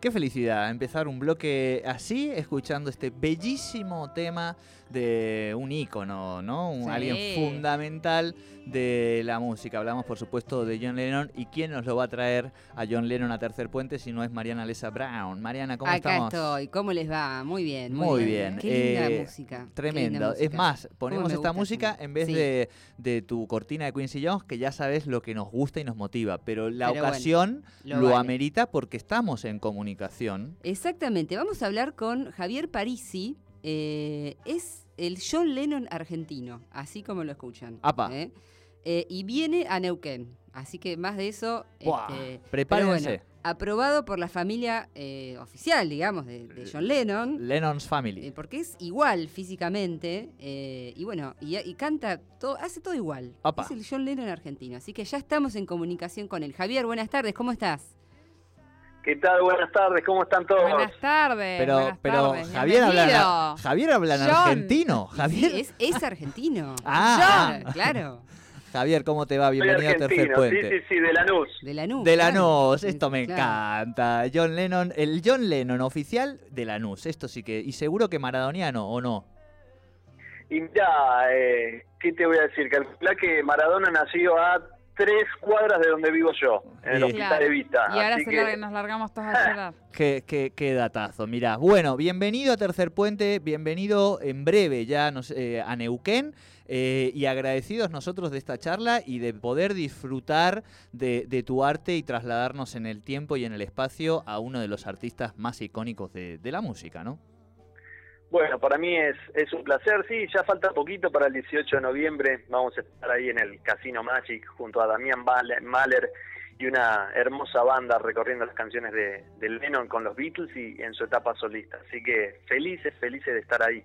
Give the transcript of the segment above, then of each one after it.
Qué felicidad empezar un bloque así, escuchando este bellísimo tema de un ícono, ¿no? Un, Sí. Alguien fundamental de la música. Hablamos, por supuesto, de John Lennon. ¿Y quién nos lo va a traer a John Lennon a Tercer Puente si no es Mariana Lesa Brown? Mariana, ¿cómo Acá estamos? estoy. ¿Cómo les va? Muy bien. Muy, Muy bien. Qué linda Eh, música. Tremendo. Es más, ¿Cómo ponemos esta música en vez Sí. de, de tu cortina de Quincy Jones, que ya sabes lo que nos gusta y nos motiva. Pero la Pero bueno, ocasión lo lo, vale. amerita porque estamos en comunicación. Exactamente. Vamos a hablar con Javier Parisi. eh, es el John Lennon argentino, así como lo escuchan. Apa. ¿eh? Eh, y viene a Neuquén. Así que más de eso. Este, prepárense. bueno, aprobado por la familia oficial, digamos, de, de John Lennon. Lennon's Family. porque es igual físicamente y bueno, y, y canta todo, hace todo igual. Apa. Es el John Lennon argentino. Así que ya estamos en comunicación con él. Javier, buenas tardes, ¿cómo estás? ¿Qué tal? Buenas tardes, ¿cómo están todos? Buenas tardes. Pero, buenas pero tardes, Javier habla. Javier habla en argentino. Javier, Sí, es, es argentino. Ah. John, claro. Javier, ¿cómo te va? Bienvenido a Tercer Puente. sí, sí, sí, de Lanús. De Lanús. De claro. Lanús, esto me Claro. encanta. John Lennon, el John Lennon oficial de Lanús, esto sí que, y seguro que maradoniano o no. Y mira, eh, ¿qué te voy a decir? Calcula que Maradona nació a tres cuadras de donde vivo yo, en el. Hospital Claro. de Vista. Y ahora Así se que, nos largamos todos a llorar. Qué, qué, qué datazo, mirá. Bueno, bienvenido a Tercer Puente, bienvenido en breve ya nos- eh, a Neuquén eh, y agradecidos nosotros de esta charla y de poder disfrutar de, de tu arte y trasladarnos en el tiempo y en el espacio a uno de los artistas más icónicos de, de la música, ¿no? Bueno, para mí es, es un placer, sí, ya falta poquito para el 18 de noviembre, vamos a estar ahí en el Casino Magic junto a Damián Mahler y una hermosa banda recorriendo las canciones de, de Lennon con los Beatles y en su etapa solista. Así que felices, felices de estar ahí.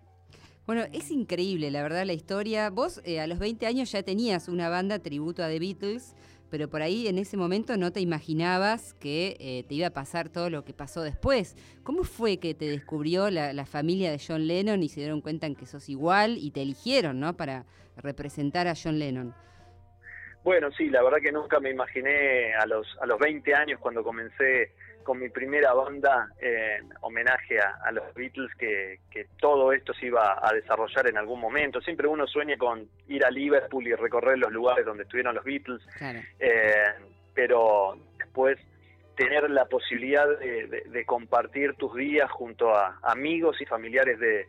Bueno, es increíble, la verdad, la historia. Vos eh, a los 20 años ya tenías una banda tributo a The Beatles, pero por ahí en ese momento no te imaginabas que eh, te iba a pasar todo lo que pasó después. ¿Cómo fue que te descubrió la, la familia de John Lennon y se dieron cuenta en que sos igual y te eligieron, ¿no? Para representar a John Lennon. Bueno, sí, la verdad que nunca me imaginé a los, a los 20 años cuando comencé con mi primera banda en homenaje a, a los Beatles que, que todo esto se iba a desarrollar en algún momento. Siempre uno sueña con ir a Liverpool y recorrer los lugares donde estuvieron los Beatles, Claro. eh, pero después tener la posibilidad de, de- de compartir tus días junto a amigos y familiares de,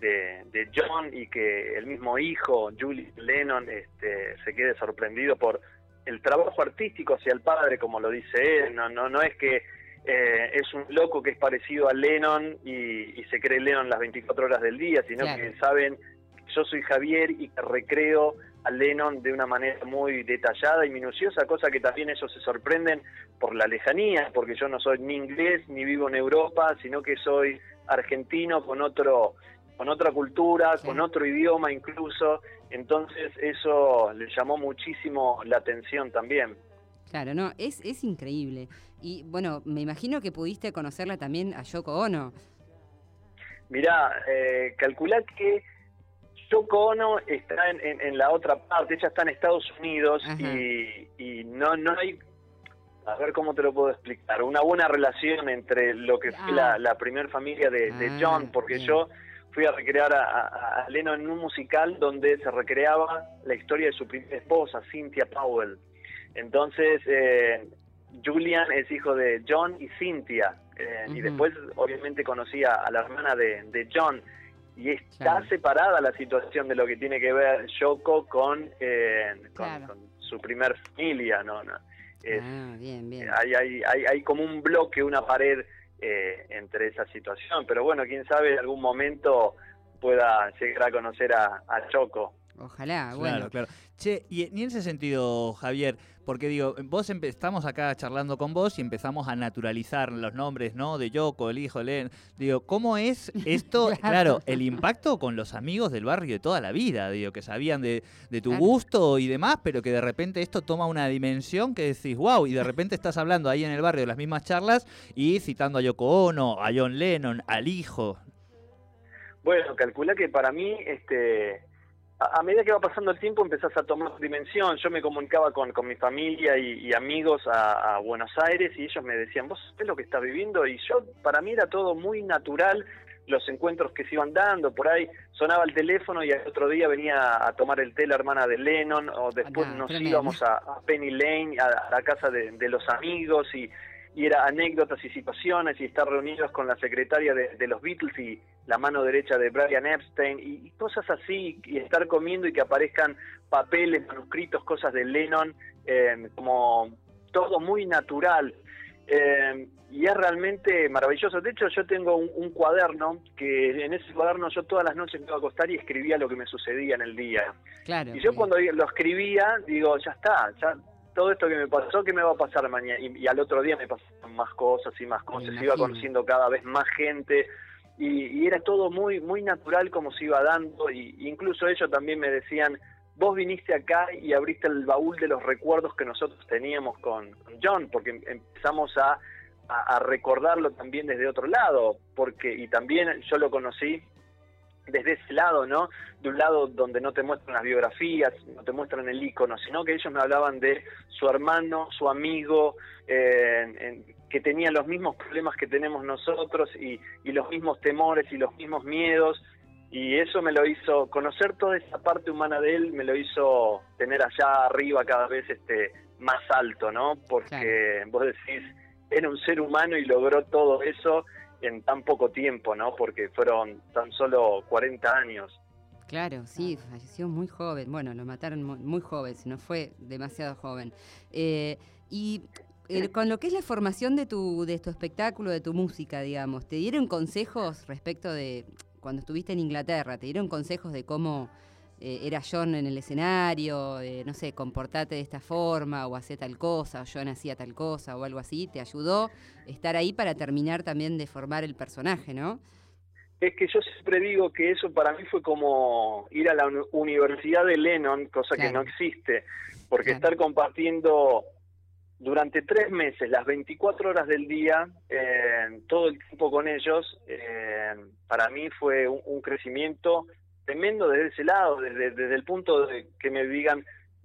de, de John y que el mismo hijo, Julian Lennon, este, se quede sorprendido por el trabajo artístico hacia el padre, como lo dice él. No, no, no es que eh, es un loco que es parecido a Lennon y, y se cree Lennon las 24 horas del día, sino Claro. que saben yo soy Javier y que recreo a Lennon de una manera muy detallada y minuciosa, cosa que también ellos se sorprenden por la lejanía, porque yo no soy ni inglés ni vivo en Europa, sino que soy argentino con otro con otra cultura, Sí. con otro idioma incluso, entonces eso le llamó muchísimo la atención también. Claro, no, es, es increíble. Y bueno, me imagino que pudiste conocerla también a Yoko Ono. Mirá, eh, calculá que Yoko Ono está en, en- en la otra parte, ella está en Estados Unidos y, y no, no hay, a ver cómo te lo puedo explicar, una buena relación entre lo que fue Ah. la, la primer familia de, de Ah, John, porque yo fui a recrear a, a- a Lennon en un musical donde se recreaba la historia de su primera esposa, Cynthia Powell. Entonces, eh, Julian es hijo de John y Cynthia. eh, Y después, obviamente, conocí a, la hermana de, de John. Y está Claro. separada la situación de lo que tiene que ver Yoko con, eh, con, Claro. con su primer familia, ¿no? no. Es- Ah, bien, bien. hay, hay, hay, hay como un bloque, una pared eh, entre esa situación. Pero bueno, quién sabe, en algún momento pueda llegar a conocer a, a Choco. Ojalá, Claro, bueno. claro. Che, y, y en ese sentido, Javier, porque digo, vos estamos acá charlando con vos y empezamos a naturalizar los nombres, ¿no? De Yoko, el hijo, Len. Digo, ¿cómo es esto? Claro. claro. el impacto con los amigos del barrio de toda la vida, digo, que sabían de, de tu Claro. gusto y demás, pero que de repente esto toma una dimensión que decís, wow, y de repente estás hablando ahí en el barrio de las mismas charlas y citando a Yoko Ono, a John Lennon, al hijo. Bueno, calcula que para mí, este, a, a medida que va pasando el tiempo empezás a tomar dimensión. Yo me comunicaba con, con mi familia y, y amigos a, a Buenos Aires y ellos me decían, ¿vos sabés lo que estás viviendo? Y yo, para mí era todo muy natural los encuentros que se iban dando, por ahí sonaba el teléfono y al otro día venía a tomar el té la hermana de Lennon, o después Ah, no, nos íbamos a, a Penny Lane, a, a la casa de, de los amigos y, y era anécdotas y situaciones y estar reunidos con la secretaria de, de los Beatles y la mano derecha de Brian Epstein y, y cosas así y estar comiendo y que aparezcan papeles, manuscritos, cosas de Lennon, eh, como todo muy natural. Eh, y es realmente maravilloso. De hecho, yo tengo un, un cuaderno que en ese cuaderno yo todas las noches me iba a acostar y escribía lo que me sucedía en el día. Claro. Y yo bien. cuando lo escribía, digo, ya está, ya todo esto que me pasó, ¿qué me va a pasar mañana? Y, y al otro día me pasaron más cosas y más cosas, iba conociendo cada vez más gente y, y era todo muy muy natural como se iba dando. Y y incluso ellos también me decían, vos viniste acá y abriste el baúl de los recuerdos que nosotros teníamos con, con John, porque em- empezamos a, a, a recordarlo también desde otro lado, porque y también yo lo conocí desde ese lado, ¿no? De un lado donde no te muestran las biografías, no te muestran el icono, sino que ellos me hablaban de su hermano, su amigo, eh, en- que tenía los mismos problemas que tenemos nosotros y, y los mismos temores y los mismos miedos. Y eso me lo hizo, conocer toda esa parte humana de él, me lo hizo tener allá arriba cada vez este más alto, ¿no? Porque vos decís, era un ser humano y logró todo eso en tan poco tiempo, ¿no? Porque fueron tan solo 40 años. Claro, sí, falleció muy joven. Bueno, lo mataron mu- muy joven, si no fue demasiado joven. Eh, y eh, con lo que es la formación de tu, de tu espectáculo, de tu música, digamos, ¿te dieron consejos respecto de cuando estuviste en Inglaterra? ¿Te dieron consejos de cómo eh, era John en el escenario? de, no sé, comportate de esta forma o hacer tal cosa, o John hacía tal cosa o algo así. ¿Te ayudó estar ahí para terminar también de formar el personaje, no? Es que yo siempre digo que eso para mí fue como ir a la uni- Universidad de Lennon, cosa que no existe, porque Claro. estar compartiendo durante tres meses, las 24 horas del día, eh, todo el tiempo con ellos, eh, para mí fue un, un crecimiento tremendo desde ese lado, desde, desde el punto de que me digan,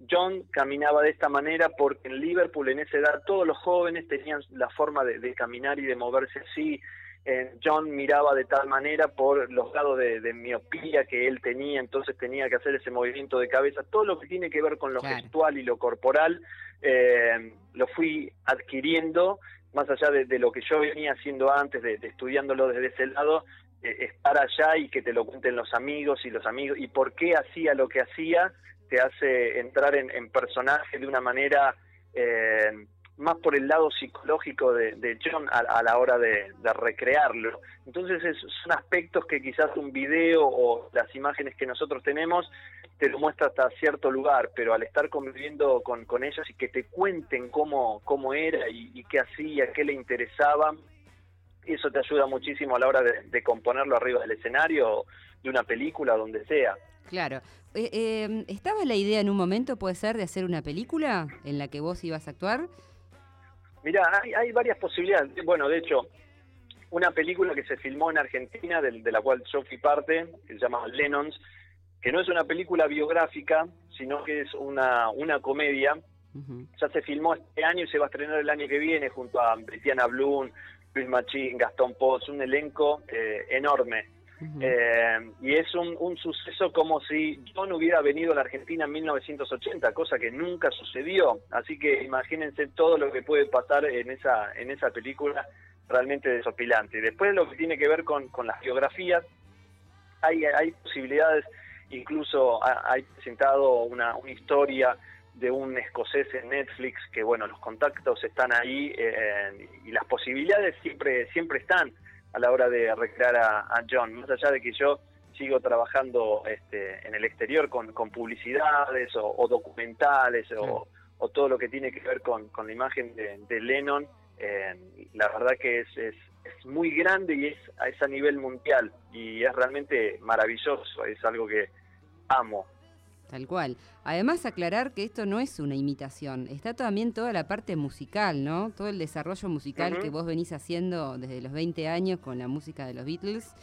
John caminaba de esta manera porque en Liverpool en esa edad todos los jóvenes tenían la forma de, de caminar y de moverse así. Eh, John miraba de tal manera por los grados de, de miopía que él tenía, entonces tenía que hacer ese movimiento de cabeza. Todo lo que tiene que ver con lo Claro. gestual y lo corporal eh, lo fui adquiriendo, más allá de, de lo que yo venía haciendo antes, de, de estudiándolo desde ese lado, estar allá y que te lo cuenten los amigos y los amigos, y por qué hacía lo que hacía, te hace entrar en, en personaje de una manera eh, más por el lado psicológico de, John a, a la hora de, de recrearlo. Entonces es- son aspectos que quizás un video o las imágenes que nosotros tenemos te lo muestra hasta cierto lugar, pero al estar conviviendo con, con ellos y que te cuenten cómo, cómo era y, y qué hacía, qué le interesaba, eso te ayuda muchísimo a la hora de, de componerlo arriba del escenario, de una película, donde sea. Claro. Eh, eh, ¿Estaba la idea en un momento, puede ser, de hacer una película en la que vos ibas a actuar? Mira, hay, hay varias posibilidades. Bueno, de hecho, una película que se filmó en Argentina, del- de, la cual yo fui parte, que se llama Lennons, que no es una película biográfica, sino que es una, una comedia. Ya se filmó este año y se va a estrenar el año que viene junto a Brigiana Blum, Luis Machín, Gastón Poz, un elenco eh, enorme. Eh, y es un, un suceso como si John hubiera venido a la Argentina en 1980, cosa que nunca sucedió. Así que imagínense todo lo que puede pasar en esa, en esa película realmente desopilante. Y después lo que tiene que ver con, con las biografías, hay, hay posibilidades, incluso ha- hay presentado una, una historia de un escocés en Netflix que bueno los contactos están ahí eh, y las posibilidades siempre siempre están a la hora de recrear a, a John. Más allá de que yo sigo trabajando este, en el exterior con, con publicidades o, o documentales o, o todo lo que tiene que ver con, con la imagen de, de Lennon eh, la verdad que es, es, es muy grande y es, es a nivel mundial y es realmente maravilloso. Es algo que amo Tal cual. Además, aclarar que esto no es una imitación, está también toda la parte musical, ¿no? Todo el desarrollo musical que vos venís haciendo desde los 20 años con la música de los Beatles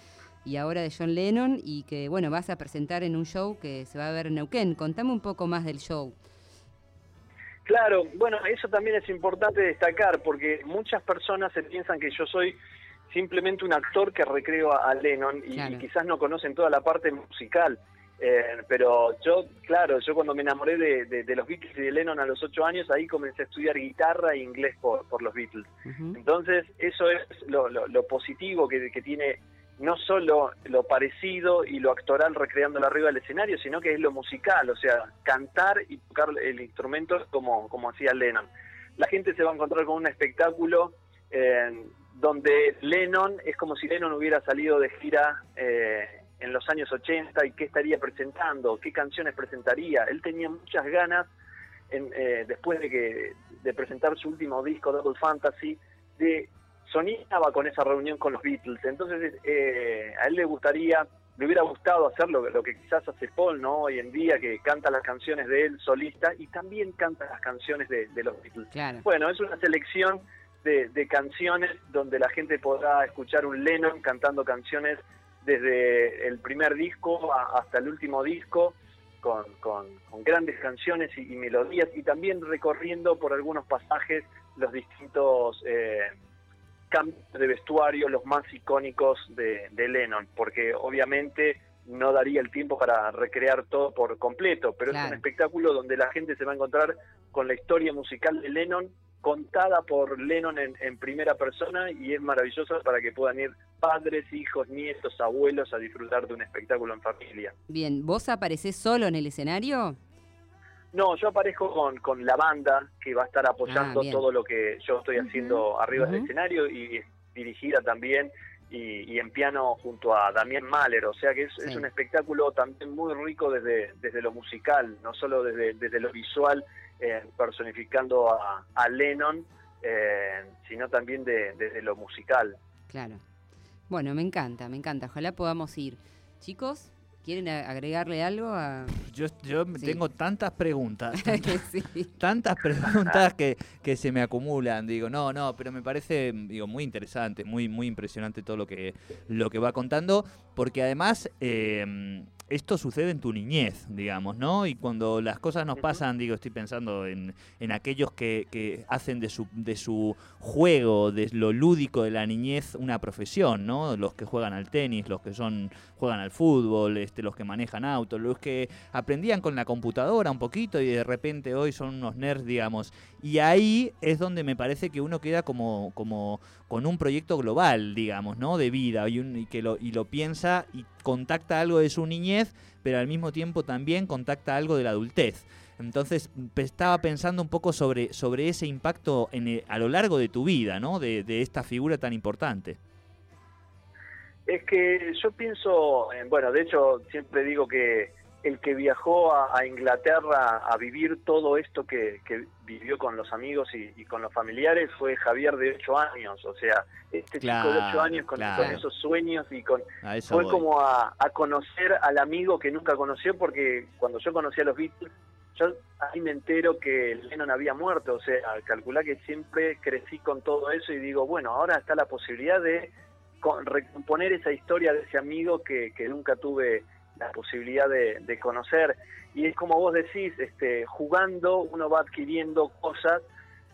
y ahora de John Lennon y que, bueno, vas a presentar en un show que se va a ver en Neuquén. Contame un poco más del show. Claro, bueno, eso también es importante destacar porque muchas personas se piensan que yo soy simplemente un actor que recreo a, a Lennon y, Claro. y quizás no conocen toda la parte musical. Eh, pero yo, claro, yo cuando me enamoré de, de- de los Beatles y de Lennon a los ocho años, ahí comencé a estudiar guitarra e inglés por, por los Beatles. Entonces, eso es lo, lo- lo positivo que, que tiene no solo lo parecido y lo actoral recreándolo arriba del escenario, sino que es lo musical, o sea, cantar y tocar el instrumento como, como hacía Lennon. La gente se va a encontrar con un espectáculo eh, donde Lennon es como si Lennon hubiera salido de gira eh, en los años 80 y qué estaría presentando, qué canciones presentaría. Él tenía muchas ganas, en, eh, después de, que, de presentar su último disco, Double Fantasy, de soñaba con esa reunión con los Beatles. Entonces, eh, a él le gustaría, le hubiera gustado hacer lo, lo que quizás hace Paul, ¿no? Hoy en día, que canta las canciones de él solista y también canta las canciones de, de los Beatles. Claro. Bueno, es una selección de, de canciones donde la gente podrá escuchar un Lennon cantando canciones desde el primer disco a- hasta el último disco, con, con- con grandes canciones y, y melodías, y también recorriendo por algunos pasajes los distintos eh, cambios de vestuario, los más icónicos de, de Lennon, porque obviamente no daría el tiempo para recrear todo por completo, pero es un espectáculo donde la gente se va a encontrar con la historia musical de Lennon contada por Lennon en, en primera persona y es maravilloso para que puedan ir padres, hijos, nietos, abuelos a disfrutar de un espectáculo en familia. Bien, ¿vos aparecés solo en el escenario? No, yo aparezco con, con la banda que va a estar apoyando Ah, todo lo que yo estoy haciendo arriba del escenario y dirigida también y, y en piano junto a Damián Mahler, o sea que es, Sí. es un espectáculo también muy rico desde, desde lo musical, no solo desde, desde lo visual, eh, personificando a, a Lennon, eh, sino también de- desde lo musical. Claro. Bueno, me encanta, me encanta. Ojalá podamos ir. Chicos, ¿quieren agregarle algo a...? Yo, yo Sí. tengo tantas preguntas, tantas, sí. tantas preguntas que, que se me acumulan. Digo, no, no, pero me parece digo, muy interesante, muy, muy impresionante todo lo que, lo que va contando, porque además eh, esto sucede en tu niñez, digamos, ¿no? Y cuando las cosas nos pasan, digo, estoy pensando en, en aquellos que, que hacen de su, de su juego, de lo lúdico de la niñez, una profesión, ¿no? Los que juegan al tenis, los que son juegan al fútbol, este, los que manejan autos, los que aprendían con la computadora un poquito y de repente hoy son unos nerds, digamos. Y ahí es donde me parece que uno queda como, como con un proyecto global, digamos, ¿no? De vida y, que lo, y lo piensa y contacta algo de su niñez, pero al mismo tiempo también contacta algo de la adultez. Entonces estaba pensando un poco sobre, sobre ese impacto en el- a lo largo de tu vida, ¿no? De, de esta figura tan importante. Es que yo pienso, bueno, de hecho siempre digo que el que viajó a, a Inglaterra a vivir todo esto que, que vivió con los amigos y, y con los familiares fue Javier de ocho años, o sea, este chico de ocho Claro, años con, claro. con esos sueños y con fue voy. como a, a conocer al amigo que nunca conoció porque cuando yo conocí a los Beatles yo ahí me entero que Lennon había muerto, o sea, calculá que siempre crecí con todo eso y digo, bueno, ahora está la posibilidad de con- recomponer esa historia de ese amigo que, que nunca tuve la posibilidad de, de conocer. Y es como vos decís, este, jugando uno va adquiriendo cosas.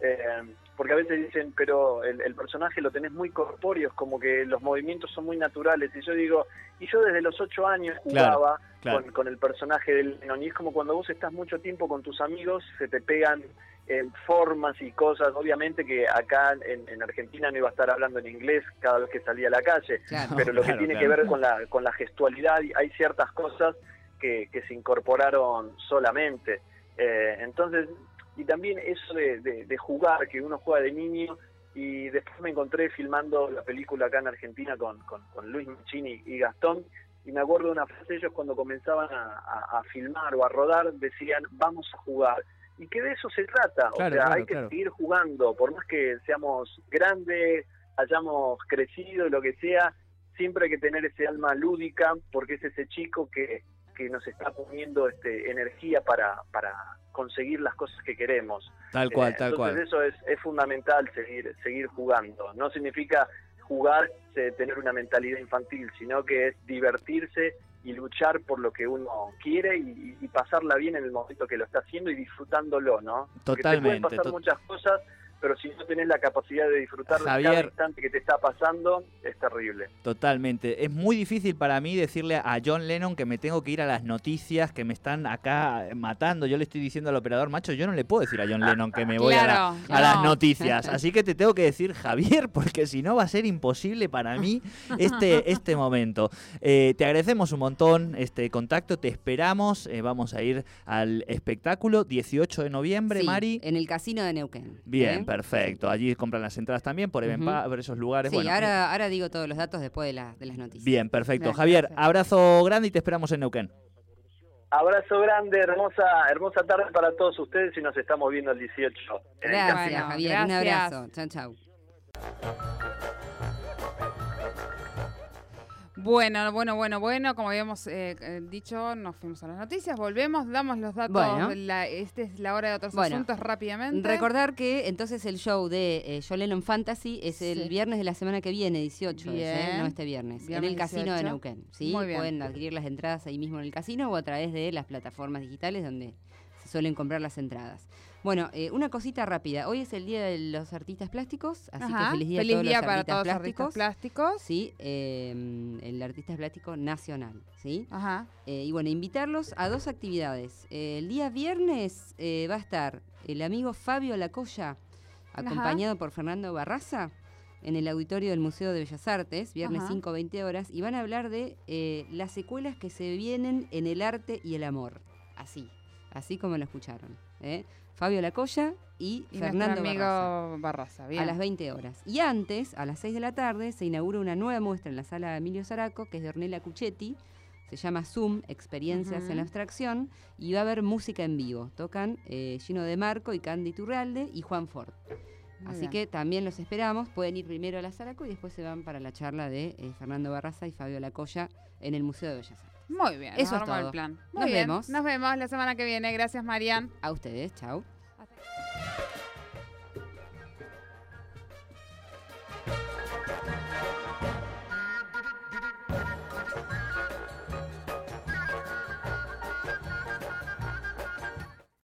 eh, porque a veces dicen, pero el, el personaje lo tenés muy corpóreo, es como que los movimientos son muy naturales. Y yo digo, y yo desde los ocho años Claro, jugaba claro. Con, con el personaje del Lennon. Y es como cuando vos estás mucho tiempo con tus amigos, se te pegan eh, formas y cosas. Obviamente que acá en, en Argentina no iba a estar hablando en inglés cada vez que salía a la calle, Claro. pero lo Claro, que tiene claro. que ver con la, con la gestualidad, hay ciertas cosas que, que se incorporaron solamente. Eh, entonces, y también eso de, de- de jugar, que uno juega de niño, y después me encontré filmando la película acá en Argentina con, con, con Luis Michini y Gastón, y me acuerdo de una frase, ellos cuando comenzaban a, a- a filmar o a rodar, decían, vamos a jugar. Y que de eso se trata, Claro, o sea, claro, hay que claro. seguir jugando, por más que seamos grandes, hayamos crecido, lo que sea, siempre hay que tener ese alma lúdica, porque es ese chico que, que nos está poniendo este, energía para, para conseguir las cosas que queremos. Tal cual, Eh, tal entonces cual. eso es, es fundamental, seguir, seguir jugando. No significa jugar, eh, tener una mentalidad infantil, sino que es divertirse y luchar por lo que uno quiere y, y pasarla bien en el momento que lo está haciendo y disfrutándolo, ¿no? Porque te Totalmente, pueden pasar to- muchas cosas, pero si no tenés la capacidad de disfrutar de cada Javier. instante que te está pasando, es terrible. Totalmente. Es muy difícil para mí decirle a John Lennon que me tengo que ir a las noticias que me están acá matando. Yo le estoy diciendo al operador, macho, yo no le puedo decir a John Lennon que me voy a, la- las no. noticias. Así que te tengo que decir Javier, porque si no va a ser imposible para mí este, este momento. Eh, te agradecemos un montón este contacto, te esperamos. eh, vamos a ir al espectáculo 18 de noviembre, Sí, Mari. En el casino de Neuquén. Bien, ¿eh? Perfecto. Allí compran las entradas también por, Ujú. Evenpa- por esos lugares. Sí, Bueno, ahora, ahora digo todos los datos después de, la- de las noticias. Bien, perfecto. Bien, Javier, perfecto. abrazo grande y te esperamos en Neuquén. Abrazo grande, hermosa, hermosa tarde para todos ustedes y nos estamos viendo el 18. en el Gracias, Javier. Un abrazo. Chau, chau. Bueno, bueno, bueno, bueno, como habíamos eh, eh, dicho, nos fuimos a las noticias, volvemos, damos los datos, Bueno. la, esta es la hora de otros Bueno, asuntos rápidamente. Recordar que entonces el show de eh, Lennon Fantasy es el Sí. viernes de la semana que viene, 18, es, ¿eh? No este viernes, Viernes en el casino de 18. Neuquén. ¿sí? Muy bien. Pueden adquirir las entradas ahí mismo en el casino o a través de las plataformas digitales donde suelen comprar las entradas. Bueno, eh, una cosita rápida. Hoy es el Día de los Artistas Plásticos, así Ajá, que feliz día, a feliz todos día los para artistas todos los plásticos. artistas plásticos. Sí, eh, el artista plástico nacional, ¿sí? Ajá. Eh, y bueno, invitarlos a dos actividades. El día viernes eh, va a estar el amigo Fabio Lacoya, Ajá. acompañado por Fernando Barraza, en el auditorio del Museo de Bellas Artes, viernes Ajá. 5, 20 horas, y van a hablar de las secuelas que se vienen en el arte y el amor. Así, así como lo escucharon. ¿eh? Fabio Lacoya y, Y Fernando amigo Barraza Barraza. bien. a las 20 horas. Y antes, a las 6 de la tarde, se inaugura una nueva muestra en la sala Emilio Zaraco, que es de Ornella Cuchetti. Se llama Zoom, Experiencias en la Abstracción, y va a haber música en vivo. Tocan eh, Gino de Marco y Candy Turralde y Juan Ford. Muy Así bien. que también los esperamos. Pueden ir primero a la Zaraco y después se van para la charla de eh, Fernando Barraza y Fabio Lacoya en el Museo de Bellas Artes. Muy bien, Eso es armó el todo. plan. Muy Nos bien, vemos. Nos vemos la semana que viene. Gracias, Marian. A ustedes, chao.